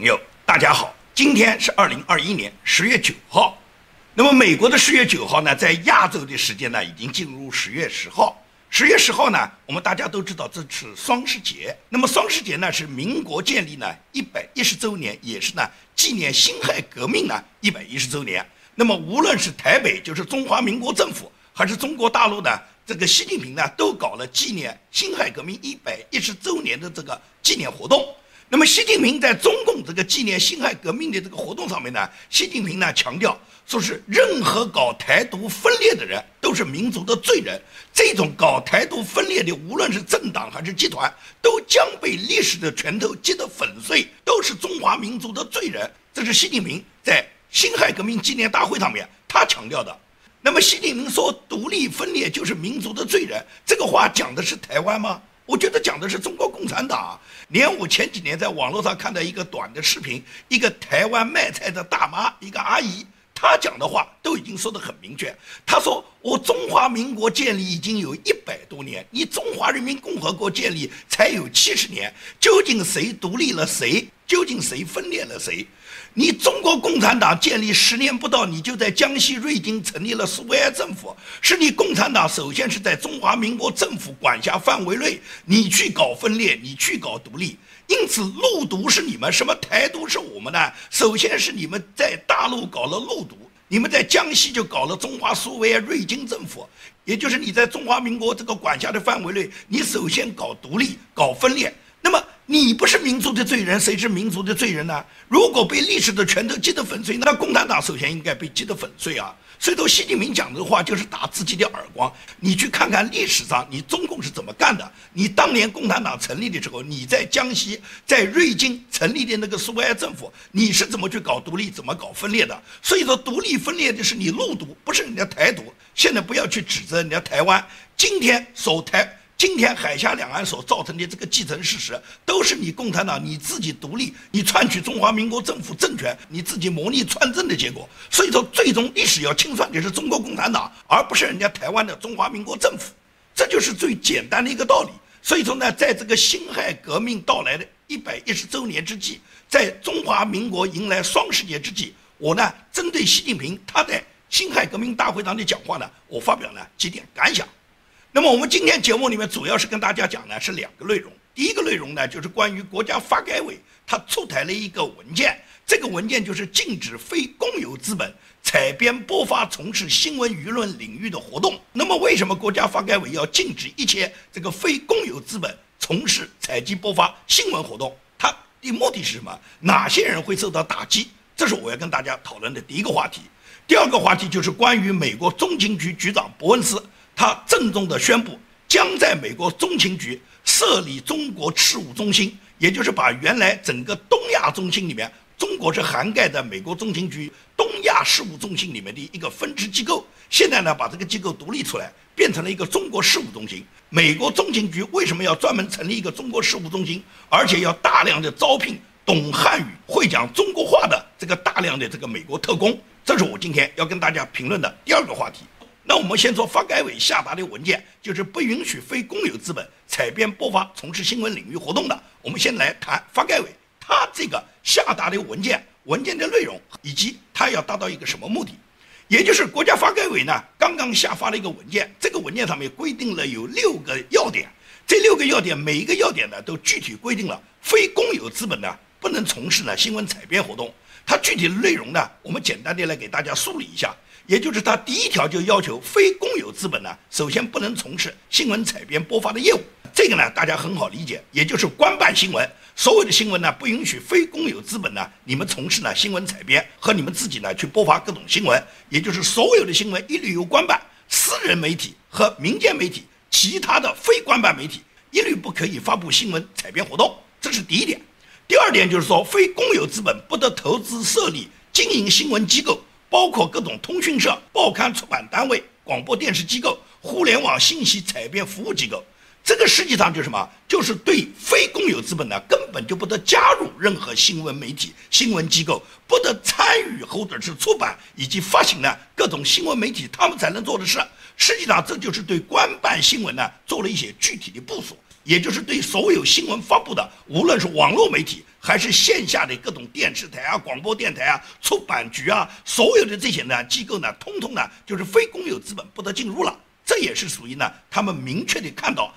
朋友，大家好，今天是二零二一年十月九号。那么美国的十月九号呢，在亚洲的时间呢，已经进入十月十号。十月十号呢，我们大家都知道这是双十节。那么双十节呢，是民国建立呢一百一十周年，也是呢纪念辛亥革命呢一百一十周年。那么无论是台北，就是中华民国政府，还是中国大陆呢，这个习近平呢，都搞了纪念辛亥革命一百一十周年的这个纪念活动。那么习近平在中共这个纪念辛亥革命的这个活动上面呢，习近平呢强调说是任何搞台独分裂的人都是民族的罪人，这种搞台独分裂的无论是政党还是集团，都将被历史的拳头击得粉碎，都是中华民族的罪人。这是习近平在辛亥革命纪念大会上面他强调的。那么习近平说独立分裂就是民族的罪人，这个话讲的是台湾吗？我觉得讲的是中国共产党。连我前几年在网络上看到一个短的视频，一个台湾卖菜的大妈，一个阿姨，她讲的话都已经说得很明确。她说：“我中华民国建立已经有一百多年，你中华人民共和国建立才有七十年，究竟谁独立了谁？究竟谁分裂了谁？”你中国共产党建立十年不到，你就在江西瑞金成立了苏维埃政府，是你共产党首先是在中华民国政府管辖范围内，你去搞分裂，你去搞独立，因此陆独是你们，什么台独是我们的？首先是你们在大陆搞了陆独，你们在江西就搞了中华苏维埃瑞金政府，也就是你在中华民国这个管辖的范围内，你首先搞独立，搞分裂，那么。你不是民族的罪人，谁是民族的罪人呢？如果被历史的拳头击得粉碎，那共产党首先应该被击得粉碎啊！所以说，习近平讲的话就是打自己的耳光。你去看看历史上，你中共是怎么干的？你当年共产党成立的时候，你在江西，在瑞金成立的那个苏维埃政府，你是怎么去搞独立，怎么搞分裂的？所以说，独立分裂的是你陆独，不是人家台独。现在不要去指责人家台湾，今天守台。今天海峡两岸所造成的这个既成事实，都是你共产党你自己独立，你篡取中华民国政府政权，你自己谋逆篡政的结果。所以说，最终历史要清算的是中国共产党，而不是人家台湾的中华民国政府。这就是最简单的一个道理。所以说呢，在这个辛亥革命到来的一百一十周年之际，在中华民国迎来双十节之际，我呢针对习近平他在辛亥革命大会上的讲话呢，我发表了几点感想。那么我们今天节目里面主要是跟大家讲呢是两个内容。第一个内容呢就是关于国家发改委它出台了一个文件，这个文件就是禁止非公有资本采编播发从事新闻舆论领域的活动。那么为什么国家发改委要禁止一切这个非公有资本从事采集播发新闻活动？它的目的是什么？哪些人会受到打击？这是我要跟大家讨论的第一个话题。第二个话题就是关于美国中情局局长伯恩斯。他郑重地宣布，将在美国中情局设立中国事务中心，也就是把原来整个东亚中心里面，中国是涵盖在美国中情局东亚事务中心里面的一个分支机构。现在呢，把这个机构独立出来，变成了一个中国事务中心。美国中情局为什么要专门成立一个中国事务中心，而且要大量的招聘懂汉语、会讲中国话的这个大量的这个美国特工？这是我今天要跟大家评论的第二个话题。那我们先说发改委下达的文件，就是不允许非公有资本采编播发从事新闻领域活动的。我们先来谈发改委，它这个下达的文件，文件的内容以及它要达到一个什么目的，也就是国家发改委呢刚刚下发了一个文件，这个文件上面规定了有六个要点，这六个要点每一个要点呢都具体规定了非公有资本呢不能从事呢新闻采编活动。它具体的内容呢，我们简单的来给大家梳理一下。也就是他第一条就要求非公有资本呢，首先不能从事新闻采编播发的业务。这个呢，大家很好理解，也就是官办新闻，所有的新闻呢不允许非公有资本呢你们从事呢新闻采编和你们自己呢去播发各种新闻。也就是所有的新闻一律由官办、私人媒体和民间媒体，其他的非官办媒体一律不可以发布新闻采编活动。这是第一点。第二点就是说，非公有资本不得投资设立经营新闻机构。包括各种通讯社、报刊出版单位、广播电视机构、互联网信息采编服务机构，这个实际上就是什么？就是对非公有资本呢，根本就不得加入任何新闻媒体、新闻机构，不得参与或者是出版以及发行呢各种新闻媒体他们才能做的事。实际上，这就是对官办新闻呢做了一些具体的部署，也就是对所有新闻发布的，无论是网络媒体。还是线下的各种电视台啊、广播电台啊、出版局啊，所有的这些呢机构呢，通通呢就是非公有资本不得进入了。这也是属于呢，他们明确的看到。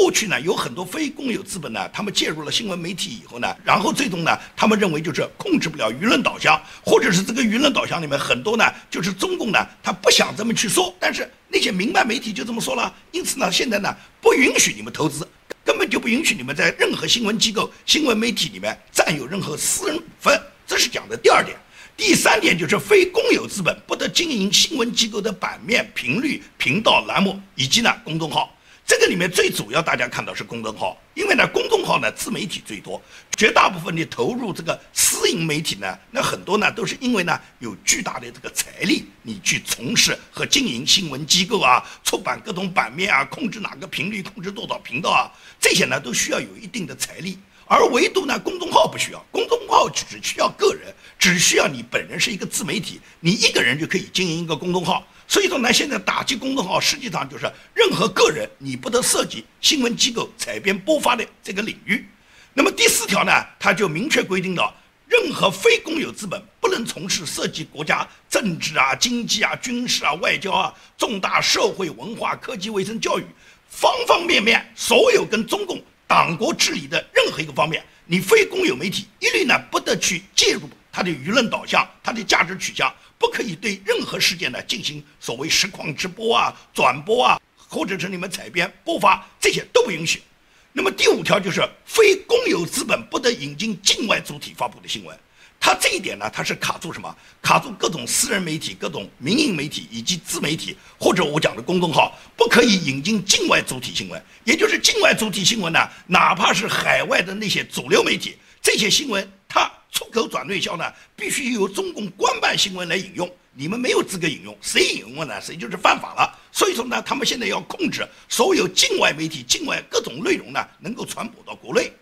过去呢，有很多非公有资本呢，他们介入了新闻媒体以后呢，然后最终呢，他们认为就是控制不了舆论导向，或者是这个舆论导向里面很多呢，就是中共呢，他不想这么去说，但是那些民办媒体就这么说了，因此呢，现在呢，不允许你们投资，根本就不允许你们在任何新闻机构、新闻媒体里面占有任何私人股份，这是讲的第二点。第三点就是非公有资本不得经营新闻机构的版面、频率、频道、栏目以及呢公众号。这个里面最主要，大家看到是公众号，因为呢，公众号呢自媒体最多，绝大部分的投入这个私营媒体呢，那很多呢都是因为呢有巨大的这个财力，你去从事和经营新闻机构啊，出版各种版面啊，控制哪个频率，控制多少频道啊，这些呢都需要有一定的财力，而唯独呢公众号不需要，公众号只需要个人，只需要你本人是一个自媒体，你一个人就可以经营一个公众号。所以说呢，现在打击公众号实际上就是任何个人你不得涉及新闻机构采编播发的这个领域。那么第四条呢，它就明确规定了，任何非公有资本不能从事涉及国家政治啊、经济啊、军事啊、外交啊、重大社会文化、科技、卫生、教育方方面面所有跟中共党国治理的任何一个方面，你非公有媒体一律呢不得去介入它的舆论导向、它的价值取向。不可以对任何事件呢进行所谓实况直播啊、转播啊，或者是你们采编播发，这些都不允许。那么第五条就是非公有资本不得引进境外主体发布的新闻。它这一点呢，它是卡住什么？卡住各种私人媒体、各种民营媒体以及自媒体，或者我讲的公众号，不可以引进境外主体新闻。也就是境外主体新闻呢，哪怕是海外的那些主流媒体，这些新闻。出口转内销呢，必须由中共官办新闻来引用，你们没有资格引用，谁引用了呢？谁就是犯法了。所以说呢，他们现在要控制所有境外媒体、境外各种内容呢，能够传播到国内。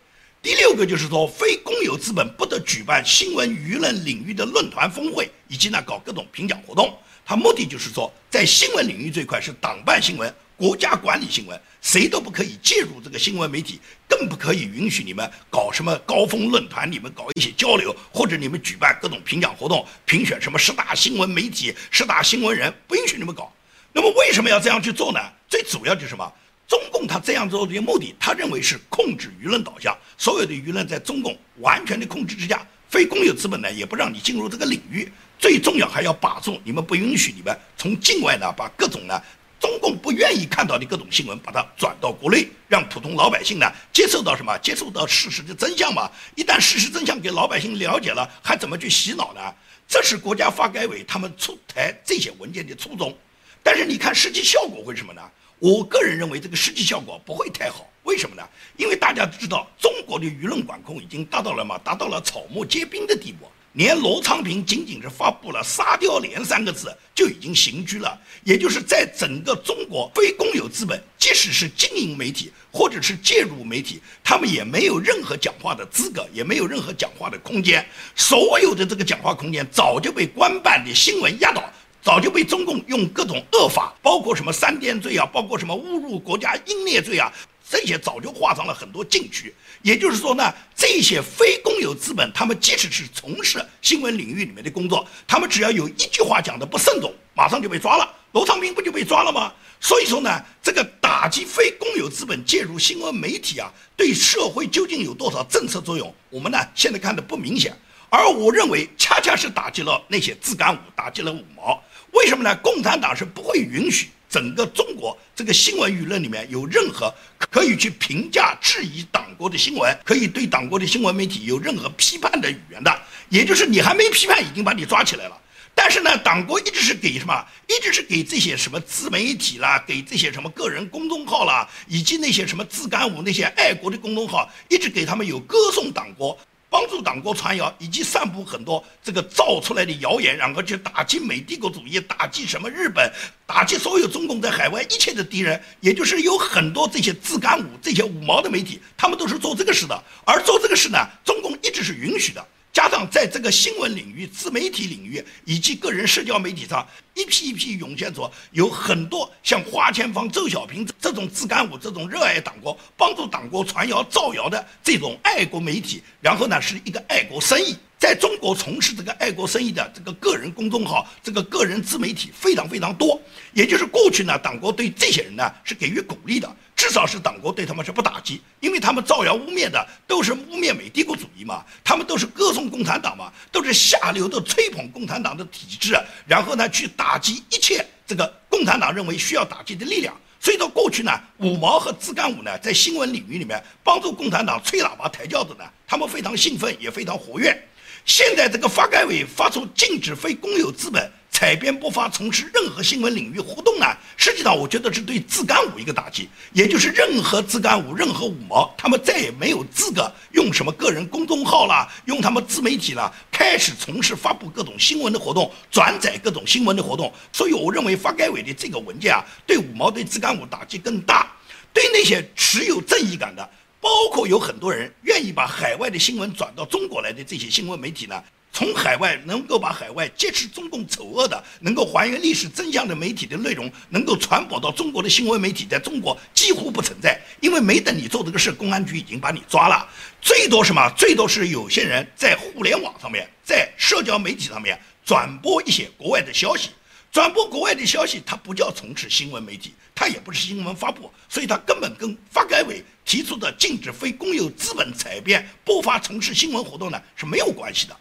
第六个就是说，非公有资本不得举办新闻舆论领域的论坛峰会，以及呢搞各种评奖活动。他目的就是说，在新闻领域这块是党办新闻。国家管理新闻，谁都不可以介入这个新闻媒体，更不可以允许你们搞什么高峰论坛，你们搞一些交流，或者你们举办各种评奖活动，评选什么十大新闻媒体、十大新闻人，不允许你们搞。那么为什么要这样去做呢？最主要就是什么？中共他这样做的目的，他认为是控制舆论导向，所有的舆论在中共完全的控制之下，非公有资本呢也不让你进入这个领域。最重要还要把住你们，不允许你们从境外呢把各种呢。中共不愿意看到的各种新闻，把它转到国内，让普通老百姓呢接受到什么？接受到事实的真相嘛。一旦事实真相给老百姓了解了，还怎么去洗脑呢？这是国家发改委他们出台这些文件的初衷。但是你看实际效果会什么呢？我个人认为这个实际效果不会太好。为什么呢？因为大家知道中国的舆论管控已经达到了嘛，达到了草木皆兵的地步。连罗昌平仅仅是发布了“沙雕连”三个字，就已经刑拘了。也就是在整个中国，非公有资本，即使是经营媒体或者是介入媒体，他们也没有任何讲话的资格，也没有任何讲话的空间。所有的这个讲话空间早就被官办的新闻压倒，早就被中共用各种恶法，包括什么三颠罪啊，包括什么侮辱国家英烈罪啊。这些早就划上了很多禁区，也就是说呢，这些非公有资本，他们即使是从事新闻领域里面的工作，他们只要有一句话讲的不慎重，马上就被抓了。罗昌平不就被抓了吗？所以说呢，这个打击非公有资本介入新闻媒体啊，对社会究竟有多少政策作用？我们呢现在看的不明显，而我认为恰恰是打击了那些自干五，打击了五毛。为什么呢？共产党是不会允许。整个中国这个新闻舆论里面有任何可以去评价、质疑党国的新闻，可以对党国的新闻媒体有任何批判的语言的，也就是你还没批判，已经把你抓起来了。但是呢，党国一直是给什么？一直是给这些什么自媒体啦，给这些什么个人公众号啦，以及那些什么自干五那些爱国的公众号，一直给他们有歌颂党国。帮助党国传谣，以及散布很多这个造出来的谣言，然后去打击美帝国主义，打击什么日本，打击所有中共在海外一切的敌人。也就是有很多这些自干五、这些五毛的媒体，他们都是做这个事的。而做这个事呢，中共一直是允许的。加上在这个新闻领域、自媒体领域以及个人社交媒体上，一批一批涌现出有很多像花千芳、周小平这种自干五、这种热爱党国、帮助党国传谣造谣的这种爱国媒体，然后呢是一个爱国生意。在中国从事这个爱国生意的这个个人公众号、这个个人自媒体非常非常多，也就是过去呢，党国对这些人呢是给予鼓励的，至少是党国对他们是不打击，因为他们造谣污蔑的都是污蔑美帝国主义嘛，他们都是歌颂共产党嘛，都是下流的吹捧共产党的体制，然后呢去打击一切这个共产党认为需要打击的力量。所以到过去呢，五毛和自干五呢，在新闻领域里面帮助共产党吹喇叭抬轿子呢，他们非常兴奋，也非常活跃。现在这个发改委发出禁止非公有资本采编播发从事任何新闻领域活动呢，实际上我觉得是对自干五一个打击，也就是任何自干五、任何五毛，他们再也没有资格用什么个人公众号啦，用他们自媒体啦，开始从事发布各种新闻的活动，转载各种新闻的活动。所以我认为发改委的这个文件啊，对五毛、对自干五打击更大，对那些持有正义感的。包括有很多人愿意把海外的新闻转到中国来的这些新闻媒体呢，从海外能够把海外揭示中共丑恶的、能够还原历史真相的媒体的内容，能够传播到中国的新闻媒体，在中国几乎不存在，因为没等你做这个事，公安局已经把你抓了。最多什么？最多是有些人在互联网上面，在社交媒体上面转播一些国外的消息。转播国外的消息，它不叫从事新闻媒体，它也不是新闻发布，所以它根本跟发改委提出的禁止非公有资本采编不发从事新闻活动呢是没有关系的。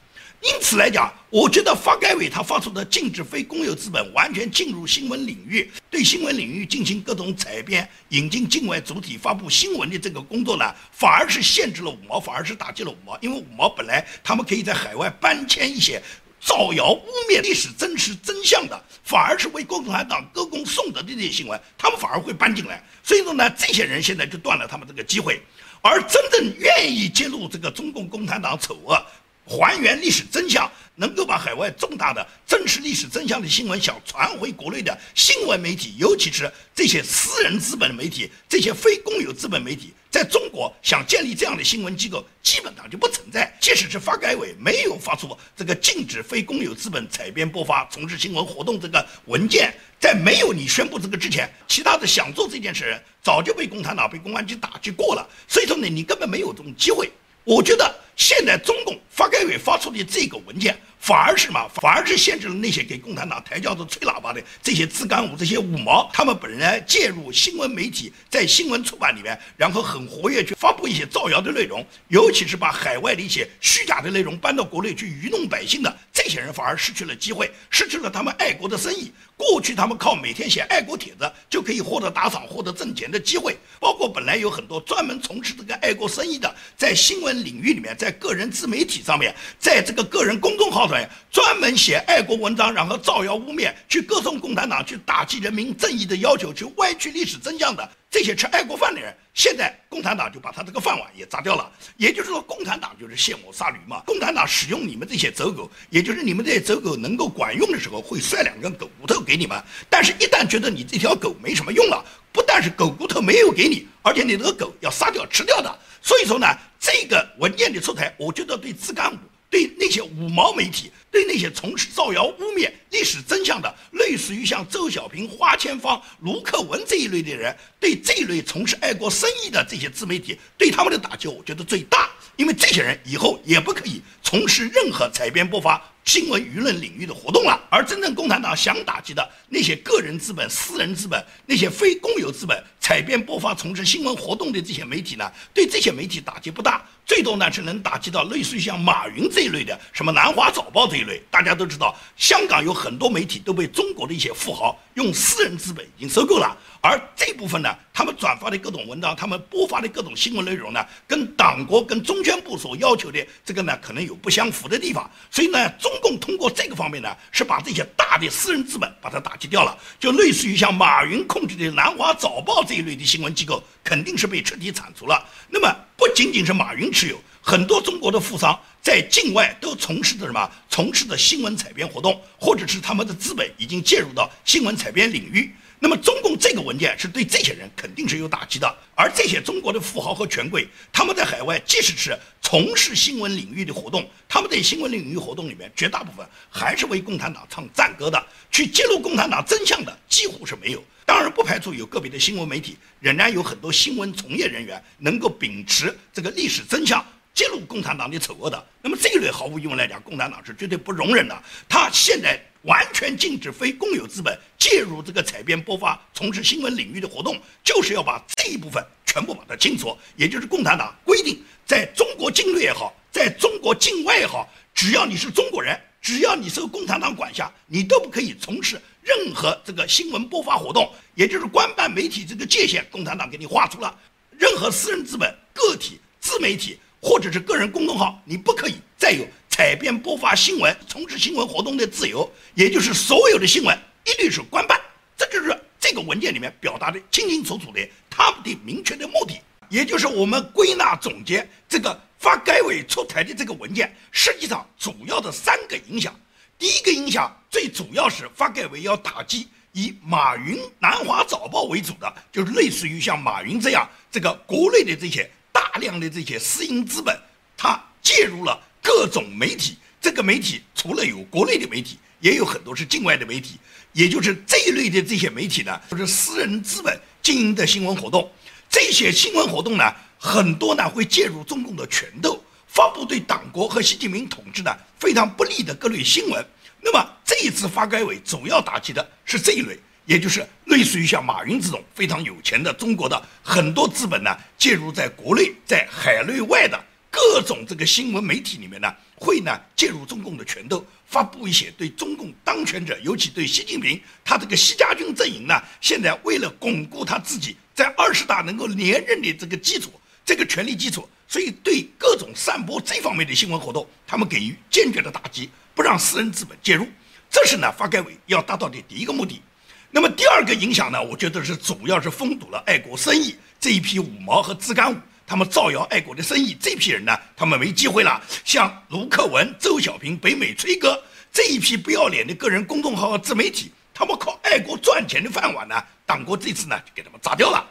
因此来讲，我觉得发改委他发出的禁止非公有资本完全进入新闻领域，对新闻领域进行各种采编、引进境外主体发布新闻的这个工作呢，反而是限制了五毛，反而是打击了五毛，因为五毛本来他们可以在海外搬迁一些。造谣污蔑历史真实真相的，反而是为共产党歌功颂德的这些新闻，他们反而会搬进来。所以说呢，这些人现在就断了他们这个机会，而真正愿意揭露这个中共共产党丑恶。还原历史真相，能够把海外重大的真实历史真相的新闻想传回国内的新闻媒体，尤其是这些私人资本媒体、这些非公有资本媒体，在中国想建立这样的新闻机构，基本上就不存在。即使是发改委没有发出这个禁止非公有资本采编播发从事新闻活动这个文件，在没有你宣布这个之前，其他的想做这件事人早就被共产党、被公安局打击过了。所以说呢，你根本没有这种机会。我觉得现在中共发改委发出的这个文件。反而是什么？反而是限制了那些给共产党抬轿子、吹喇叭的这些自干五、这些五毛，他们本来介入新闻媒体，在新闻出版里面，然后很活跃去发布一些造谣的内容，尤其是把海外的一些虚假的内容搬到国内去愚弄百姓的这些人，反而失去了机会，失去了他们爱国的生意。过去他们靠每天写爱国帖子就可以获得打赏、获得挣钱的机会，包括本来有很多专门从事这个爱国生意的，在新闻领域里面，在个人自媒体上面，在这个个人公众号上面。专门写爱国文章，然后造谣污蔑，去歌颂共产党，去打击人民正义的要求，去歪曲历史真相的这些吃爱国饭的人，现在共产党就把他这个饭碗也砸掉了。也就是说，共产党就是卸磨杀驴嘛。共产党使用你们这些走狗，也就是你们这些走狗能够管用的时候，会摔两根狗骨头给你们。但是，一旦觉得你这条狗没什么用了，不但是狗骨头没有给你，而且你这个狗要杀掉吃掉的。所以说呢，这个文件的出台，我觉得对自干五。对那些五毛媒体，对那些从事造谣污蔑历史真相的，类似于像周小平、花千芳、卢克文这一类的人，对这一类从事爱国生意的这些自媒体，对他们的打击，我觉得最大。因为这些人以后也不可以从事任何采编播发新闻舆论领域的活动了。而真正共产党想打击的那些个人资本、私人资本、那些非公有资本采编播发从事新闻活动的这些媒体呢，对这些媒体打击不大。最多呢是能打击到类似于像马云这一类的，什么南华早报这一类。大家都知道，香港有很多媒体都被中国的一些富豪用私人资本已经收购了。而这部分呢，他们转发的各种文章，他们播发的各种新闻内容呢，跟党国、跟中宣部所要求的这个呢，可能有不相符的地方。所以呢，中共通过这个方面呢，是把这些大的私人资本把它打击掉了。就类似于像马云控制的南华早报这一类的新闻机构，肯定是被彻底铲除了。那么。不仅仅是马云持有，很多中国的富商在境外都从事的什么？从事的新闻采编活动，或者是他们的资本已经介入到新闻采编领域。那么中共这个文件是对这些人肯定是有打击的，而这些中国的富豪和权贵，他们在海外即使是从事新闻领域的活动，他们在新闻领域活动里面，绝大部分还是为共产党唱赞歌的，去揭露共产党真相的几乎是没有。当然不排除有个别的新闻媒体，仍然有很多新闻从业人员能够秉持这个历史真相。揭露共产党的丑恶的，那么这一类毫无疑问来讲，共产党是绝对不容忍的。他现在完全禁止非公有资本介入这个采编播发、从事新闻领域的活动，就是要把这一部分全部把它清除。也就是共产党规定，在中国境内也好，在中国境外也好，只要你是中国人，只要你受共产党管辖，你都不可以从事任何这个新闻播发活动。也就是官办媒体这个界限，共产党给你画出了，任何私人资本、个体、自媒体。或者是个人公众号，你不可以再有采编播发新闻、从事新闻活动的自由，也就是所有的新闻一律是官办。这就是这个文件里面表达的清清楚楚的他们的明确的目的。也就是我们归纳总结这个发改委出台的这个文件，实际上主要的三个影响。第一个影响最主要是发改委要打击以马云、南华早报为主的，就是类似于像马云这样这个国内的这些。大量的这些私营资本，它介入了各种媒体。这个媒体除了有国内的媒体，也有很多是境外的媒体。也就是这一类的这些媒体呢，都是私人资本经营的新闻活动。这些新闻活动呢，很多呢会介入中共的权斗，发布对党国和习近平统治的非常不利的各类新闻。那么这一次发改委主要打击的是这一类。也就是类似于像马云这种非常有钱的中国的很多资本呢，介入在国内、在海内外的各种这个新闻媒体里面呢，会呢介入中共的拳头，发布一些对中共当权者，尤其对习近平他这个习家军阵营呢，现在为了巩固他自己在二十大能够连任的这个基础、这个权力基础，所以对各种散播这方面的新闻活动，他们给予坚决的打击，不让私人资本介入。这是呢发改委要达到的第一个目的。那么第二个影响呢，我觉得是主要是封堵了爱国生意这一批五毛和自干五，他们造谣爱国的生意，这批人呢，他们没机会了。像卢克文、周小平、北美崔哥这一批不要脸的个人公众号和自媒体，他们靠爱国赚钱的饭碗呢，党国这次呢就给他们砸掉了。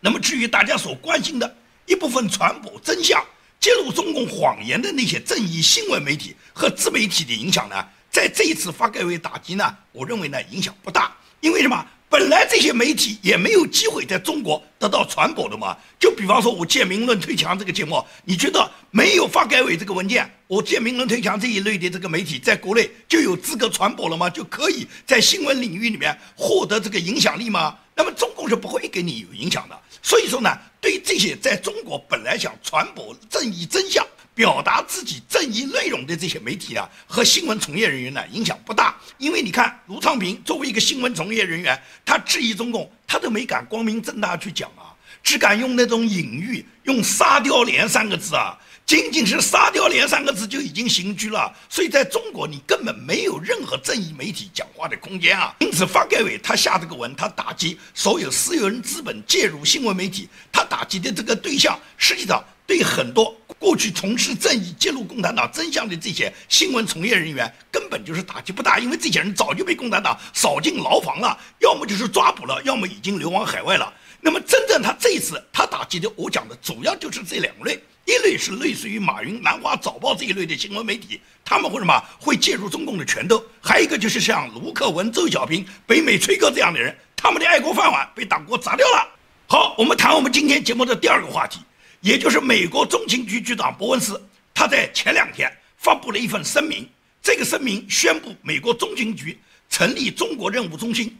那么至于大家所关心的一部分传播真相、揭露中共谎言的那些正义新闻媒体和自媒体的影响呢，在这一次发改委打击呢，我认为呢影响不大。因为什么？本来这些媒体也没有机会在中国得到传播的嘛。就比方说，我建民论推墙这个节目，你觉得没有发改委这个文件，我建民论推墙这一类的这个媒体在国内就有资格传播了吗？就可以在新闻领域里面获得这个影响力吗？那么中共是不会给你有影响的。所以说呢，对这些在中国本来想传播正义真相。表达自己正义内容的这些媒体啊和新闻从业人员呢影响不大，因为你看卢昌平作为一个新闻从业人员，他质疑中共，他都没敢光明正大去讲啊，只敢用那种隐喻，用“沙雕连”三个字啊，仅仅是“沙雕连”三个字就已经刑拘了，所以在中国你根本没有任何正义媒体讲话的空间啊。因此发改委他下这个文，他打击所有私人资本介入新闻媒体，他打击的这个对象实际上。对很多过去从事正义、揭露共产党真相的这些新闻从业人员，根本就是打击不大，因为这些人早就被共产党扫进牢房了，要么就是抓捕了，要么已经流亡海外了。那么，真正他这一次他打击的，我讲的主要就是这两类：一类是类似于马云、南华早报这一类的新闻媒体，他们会什么会介入中共的拳头；还有一个就是像卢克文、周小平、北美崔哥这样的人，他们的爱国饭碗被党国砸掉了。好，我们谈我们今天节目的第二个话题。也就是美国中情局局长伯恩斯，他在前两天发布了一份声明。这个声明宣布美国中情局成立中国任务中心。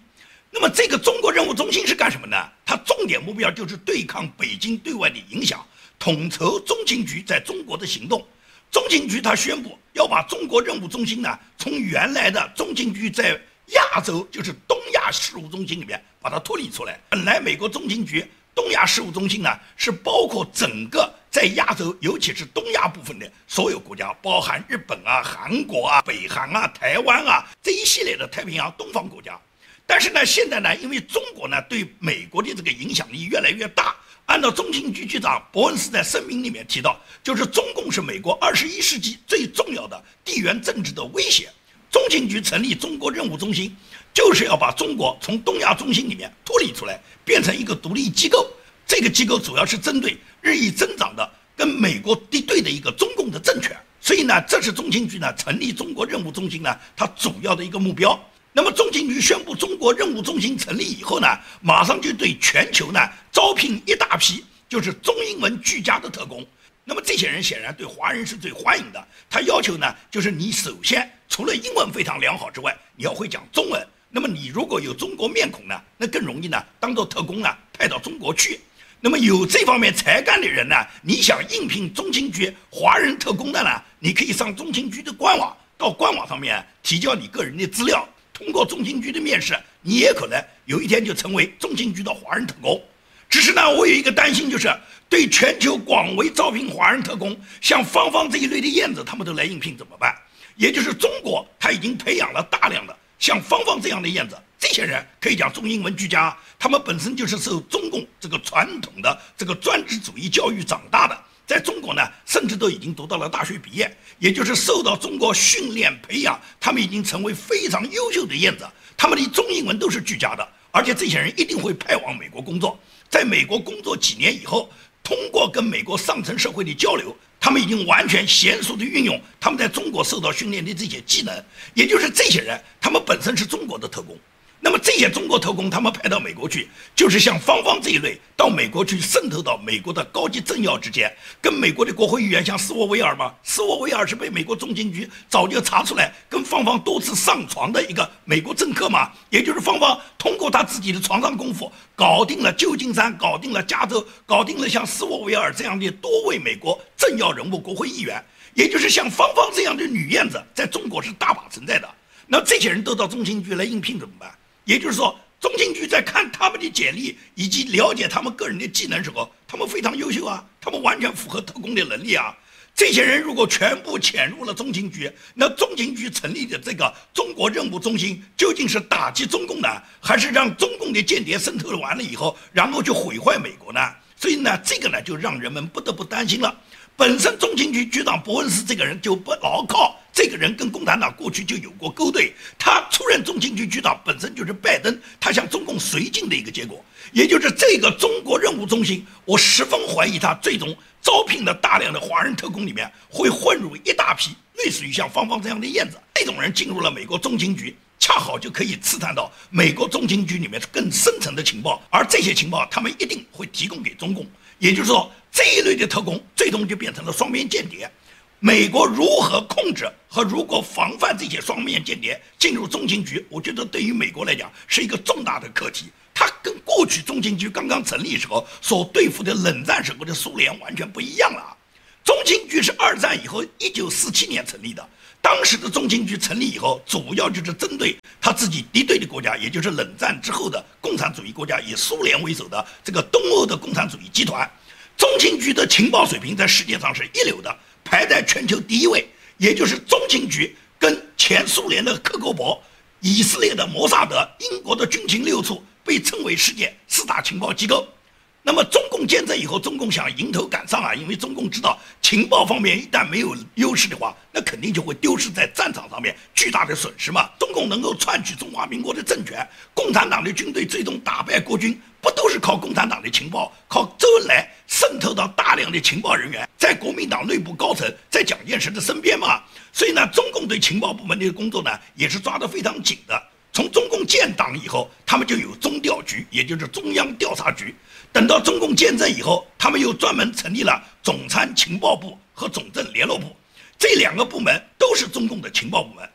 那么，这个中国任务中心是干什么呢？它重点目标就是对抗北京对外的影响，统筹中情局在中国的行动。中情局他宣布要把中国任务中心呢，从原来的中情局在亚洲，就是东亚事务中心里面把它脱离出来。本来美国中情局。东亚事务中心呢，是包括整个在亚洲，尤其是东亚部分的所有国家，包含日本啊、韩国啊、北韩啊、台湾啊这一系列的太平洋东方国家。但是呢，现在呢，因为中国呢对美国的这个影响力越来越大，按照中情局局长伯恩斯在声明里面提到，就是中共是美国二十一世纪最重要的地缘政治的威胁。中情局成立中国任务中心，就是要把中国从东亚中心里面脱离出来，变成一个独立机构。这个机构主要是针对日益增长的跟美国敌对的一个中共的政权。所以呢，这是中情局呢成立中国任务中心呢，它主要的一个目标。那么中情局宣布中国任务中心成立以后呢，马上就对全球呢招聘一大批就是中英文俱佳的特工。那么这些人显然对华人是最欢迎的。他要求呢，就是你首先除了英文非常良好之外，你要会讲中文。那么你如果有中国面孔呢，那更容易呢当做特工呢派到中国去。那么有这方面才干的人呢，你想应聘中情局华人特工的呢，你可以上中情局的官网，到官网上面提交你个人的资料，通过中情局的面试，你也可能有一天就成为中情局的华人特工。只是呢，我有一个担心，就是对全球广为招聘华人特工，像芳芳这一类的燕子，他们都来应聘怎么办？也就是中国他已经培养了大量的像芳芳这样的燕子。这些人可以讲中英文俱佳，他们本身就是受中共这个传统的这个专制主义教育长大的，在中国呢，甚至都已经读到了大学毕业，也就是受到中国训练培养，他们已经成为非常优秀的燕子，他们的中英文都是俱佳的，而且这些人一定会派往美国工作，在美国工作几年以后，通过跟美国上层社会的交流，他们已经完全娴熟地运用他们在中国受到训练的这些技能，也就是这些人，他们本身是中国的特工。那么这些中国特工，他们派到美国去，就是像芳芳这一类，到美国去渗透到美国的高级政要之间，跟美国的国会议员像斯沃维尔嘛，斯沃维尔是被美国中情局早就查出来跟芳芳多次上床的一个美国政客嘛，也就是芳芳通过他自己的床上功夫，搞定了旧金山，搞定了加州，搞定了像斯沃维尔这样的多位美国政要人物、国会议员，也就是像芳芳这样的女燕子，在中国是大把存在的。那这些人都到中情局来应聘怎么办？也就是说，中情局在看他们的简历以及了解他们个人的技能时候，他们非常优秀啊，他们完全符合特工的能力啊。这些人如果全部潜入了中情局，那中情局成立的这个中国任务中心，究竟是打击中共呢，还是让中共的间谍渗透完了以后，然后就毁坏美国呢？所以呢，这个呢，就让人们不得不担心了。本身中情局局长伯恩斯这个人就不牢靠，这个人跟共产党过去就有过勾兑，他出任中情局局长本身就是拜登他向中共绥靖的一个结果，也就是这个中国任务中心，我十分怀疑他最终招聘的大量的华人特工里面会混入一大批类似于像芳芳这样的燕子，这种人进入了美国中情局，恰好就可以刺探到美国中情局里面更深层的情报，而这些情报他们一定会提供给中共，也就是说。这一类的特工最终就变成了双边间谍。美国如何控制和如何防范这些双面间谍进入中情局？我觉得对于美国来讲是一个重大的课题。它跟过去中情局刚刚成立时候所对付的冷战时候的苏联完全不一样了。中情局是二战以后一九四七年成立的，当时的中情局成立以后，主要就是针对他自己敌对的国家，也就是冷战之后的共产主义国家，以苏联为首的这个东欧的共产主义集团。中情局的情报水平在世界上是一流的，排在全球第一位。也就是中情局跟前苏联的克格勃、以色列的摩萨德、英国的军情六处被称为世界四大情报机构。那么中共建政以后，中共想迎头赶上啊，因为中共知道情报方面一旦没有优势的话，那肯定就会丢失在战场上面巨大的损失嘛。中共能够篡取中华民国的政权，共产党的军队最终打败国军，不都是靠共产党的情报，靠周恩来渗透到大量的情报人员在国民党内部高层，在蒋介石的身边嘛？所以呢，中共对情报部门的工作呢，也是抓得非常紧的。从中共建党以后，他们就有中调局，也就是中央调查局。等到中共建政以后，他们又专门成立了总参情报部和总政联络部，这两个部门都是中共的情报部门。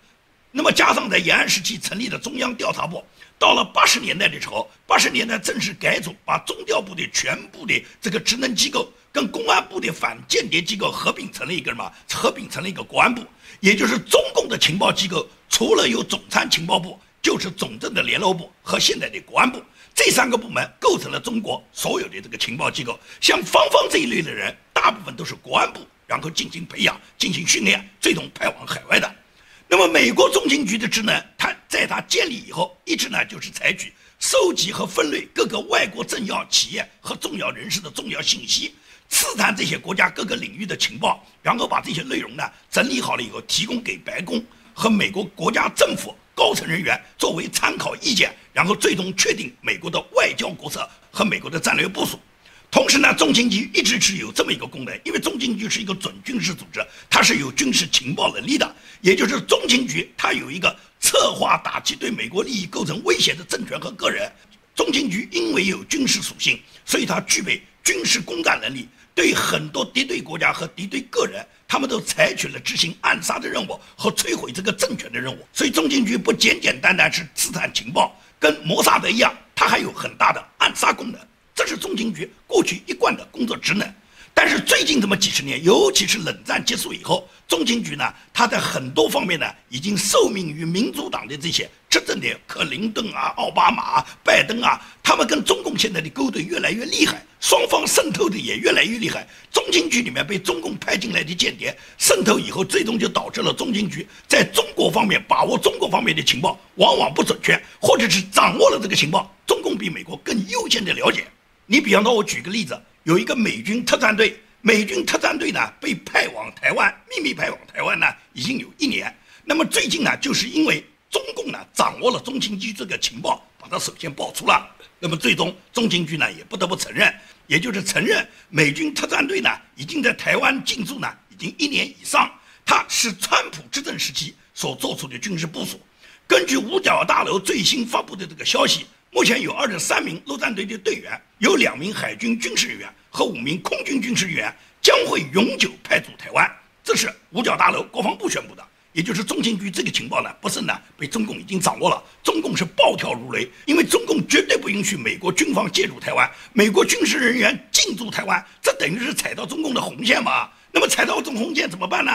那么加上在延安时期成立的中央调查部，到了八十年代的时候，八十年代正式改组，把中调部的全部的这个职能机构跟公安部的反间谍机构合并成了一个什么？合并成了一个国安部，也就是中共的情报机构，除了有总参情报部。就是总政的联络部和现在的国安部这三个部门构成了中国所有的这个情报机构。像芳芳这一类的人，大部分都是国安部，然后进行培养、进行训练，最终派往海外的。那么，美国中情局的职能，它在它建立以后，一直呢就是采取收集和分类各个外国政要、企业和重要人士的重要信息，刺探这些国家各个领域的情报，然后把这些内容呢整理好了以后，提供给白宫。和美国国家政府高层人员作为参考意见，然后最终确定美国的外交国策和美国的战略部署。同时呢，中情局一直是有这么一个功能，因为中情局是一个准军事组织，它是有军事情报能力的，也就是中情局它有一个策划打击对美国利益构成威胁的政权和个人。中情局因为有军事属性，所以它具备军事攻占能力，对很多敌对国家和敌对个人，他们都采取了执行暗杀的任务和摧毁这个政权的任务。所以中情局不简简单单是刺探情报，跟摩萨德一样，它还有很大的暗杀功能。这是中情局过去一贯的工作职能，但是最近这么几十年，尤其是冷战结束以后，中情局呢，它在很多方面呢，已经受命于民主党的这些执政的克林顿啊、奥巴马、拜登啊，他们跟中共现在的勾兑越来越厉害，双方渗透的也越来越厉害。中情局里面被中共派进来的间谍渗透以后，最终就导致了中情局在中国方面把握中国方面的情报往往不准确，或者是掌握了这个情报，中共比美国更优先的了解。你比方说，我举个例子，有一个美军特战队，美军特战队呢被派往台湾，秘密派往台湾呢已经有一年。那么最近呢，就是因为中共呢掌握了中情局这个情报，把它首先爆出了。那么最终中情局呢也不得不承认，也就是承认美军特战队呢已经在台湾进驻呢已经一年以上，它是川普执政时期所做出的军事部署。根据五角大楼最新发布的这个消息。目前有二十三名陆战队的队员，有两名海军军事人员和五名空军军事人员将会永久派驻台湾。这是五角大楼国防部宣布的，也就是中情局这个情报呢，不是呢被中共已经掌握了，中共是暴跳如雷，因为中共绝对不允许美国军方介入台湾，美国军事人员进驻台湾，这等于是踩到中共的红线嘛？那么踩到中红线怎么办呢？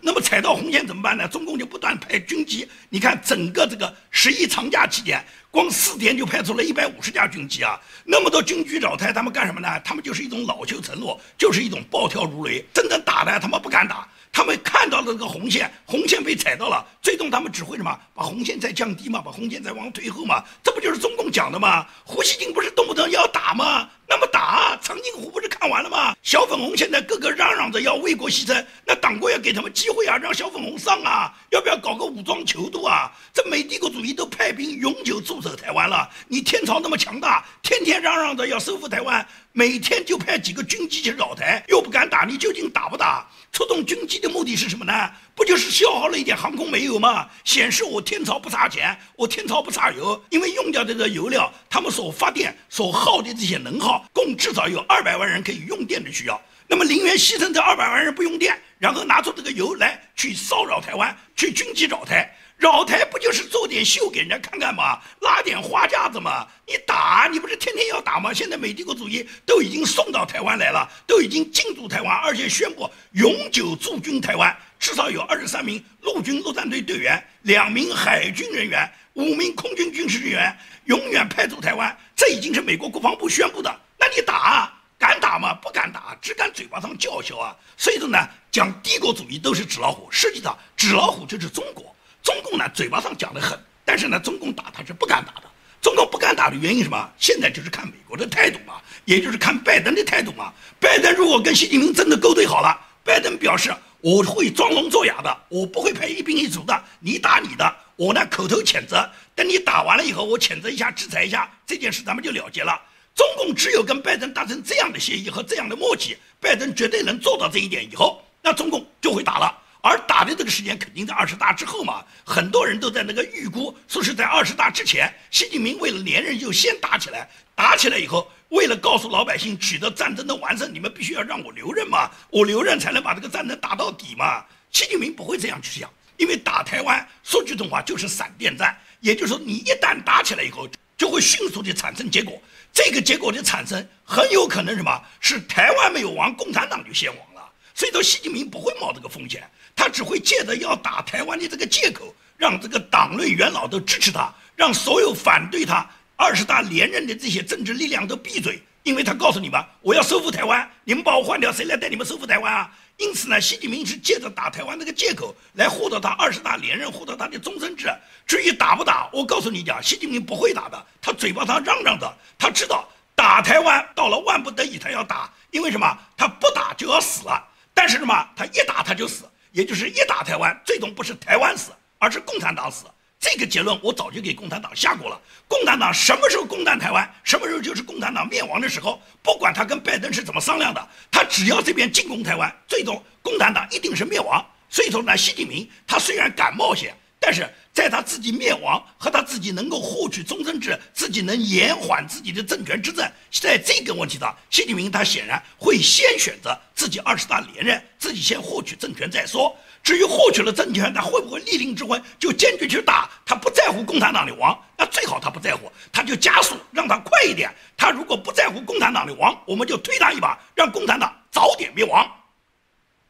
那么踩到红线怎么办呢？中共就不断派军机，你看整个这个十一长假期间。光四天就派出了一百五十架军机啊！那么多军机扰台，他们干什么呢？他们就是一种恼羞成怒，就是一种暴跳如雷。真正打的，他们不敢打。他们看到了这个红线，红线被踩到了，最终他们只会什么？把红线再降低嘛，把红线再往退后嘛。这不就是中共讲的吗？胡锡进不是动不动要打吗？那么打，长津湖不是看完了吗？小粉红现在个个嚷嚷着要为国牺牲，那党国要给他们机会啊，让小粉红上啊，要不要搞个武装泅渡啊？这美帝国主义都派兵永久驻守台湾了，你天朝那么强大，天天嚷嚷着要收复台湾，每天就派几个军机去扰台，又不敢打，你究竟打不打？出动军机的目的是什么呢？不就是消耗了一点航空煤油吗？显示我天朝不差钱，我天朝不差油，因为用掉的这个油料，他们所发电所耗的这些能耗，共至少有二百万人可以用电的需要。那么宁愿牺牲这二百万人不用电，然后拿出这个油来去骚扰台湾，去军机扰台。扰台不就是做点秀给人家看看吗？拉点花架子吗？你打你不是天天要打吗？现在美帝国主义都已经送到台湾来了，都已经进驻台湾，而且宣布永久驻军台湾，至少有二十三名陆军陆战队队员，两名海军人员，五名空军军事人员，永远派驻台湾。这已经是美国国防部宣布的。那你打敢打吗？不敢打，只敢嘴巴上叫嚣啊。所以说呢，讲帝国主义都是纸老虎，实际上纸老虎就是中国。中共呢，嘴巴上讲得狠，但是呢，中共打他是不敢打的。中共不敢打的原因什么？现在就是看美国的态度嘛，也就是看拜登的态度嘛。拜登如果跟习近平真的勾兑好了，拜登表示我会装聋作哑的，我不会派一兵一卒的，你打你的，我呢口头谴责，等你打完了以后，我谴责一下，制裁一下，这件事咱们就了结了。中共只有跟拜登达成这样的协议和这样的默契，拜登绝对能做到这一点以后，那中共就会打了。而打的这个时间肯定在二十大之后嘛，很多人都在那个预估，说是在二十大之前，习近平为了连任就先打起来，打起来以后，为了告诉老百姓取得战争的完胜，你们必须要让我留任嘛，我留任才能把这个战争打到底嘛。习近平不会这样去想，因为打台湾说句真话就是闪电战，也就是说你一旦打起来以后，就会迅速的产生结果，这个结果的产生很有可能什么是台湾没有亡，共产党就先亡了。所以说习近平不会冒这个风险。他只会借着要打台湾的这个借口，让这个党内元老都支持他，让所有反对他二十大连任的这些政治力量都闭嘴，因为他告诉你们，我要收复台湾，你们把我换掉，谁来带你们收复台湾啊？因此呢，习近平是借着打台湾这个借口来获得他二十大连任，获得他的终身制。至于打不打，我告诉你讲，习近平不会打的，他嘴巴上嚷嚷着，他知道打台湾到了万不得已他要打，因为什么？他不打就要死了，但是什么？他一打他就死。也就是一打台湾，最终不是台湾死，而是共产党死。这个结论我早就给共产党下过了。共产党什么时候攻占台湾，什么时候就是共产党灭亡的时候。不管他跟拜登是怎么商量的，他只要这边进攻台湾，最终共产党一定是灭亡。所以说呢，习近平他虽然敢冒险，但是在他自己灭亡和他自己能够获取终身制，自己能延缓自己的政权之政，在这个问题上，习近平他显然会先选择自己二十大连任，自己先获取政权再说。至于获取了政权，他会不会立令之婚就坚决去打？他不在乎共产党的亡，那最好他不在乎，他就加速让他快一点。他如果不在乎共产党的亡，我们就推他一把，让共产党早点灭亡。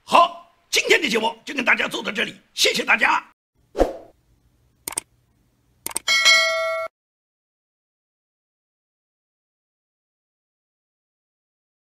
好。今天的节目就跟大家做到这里，谢谢大家。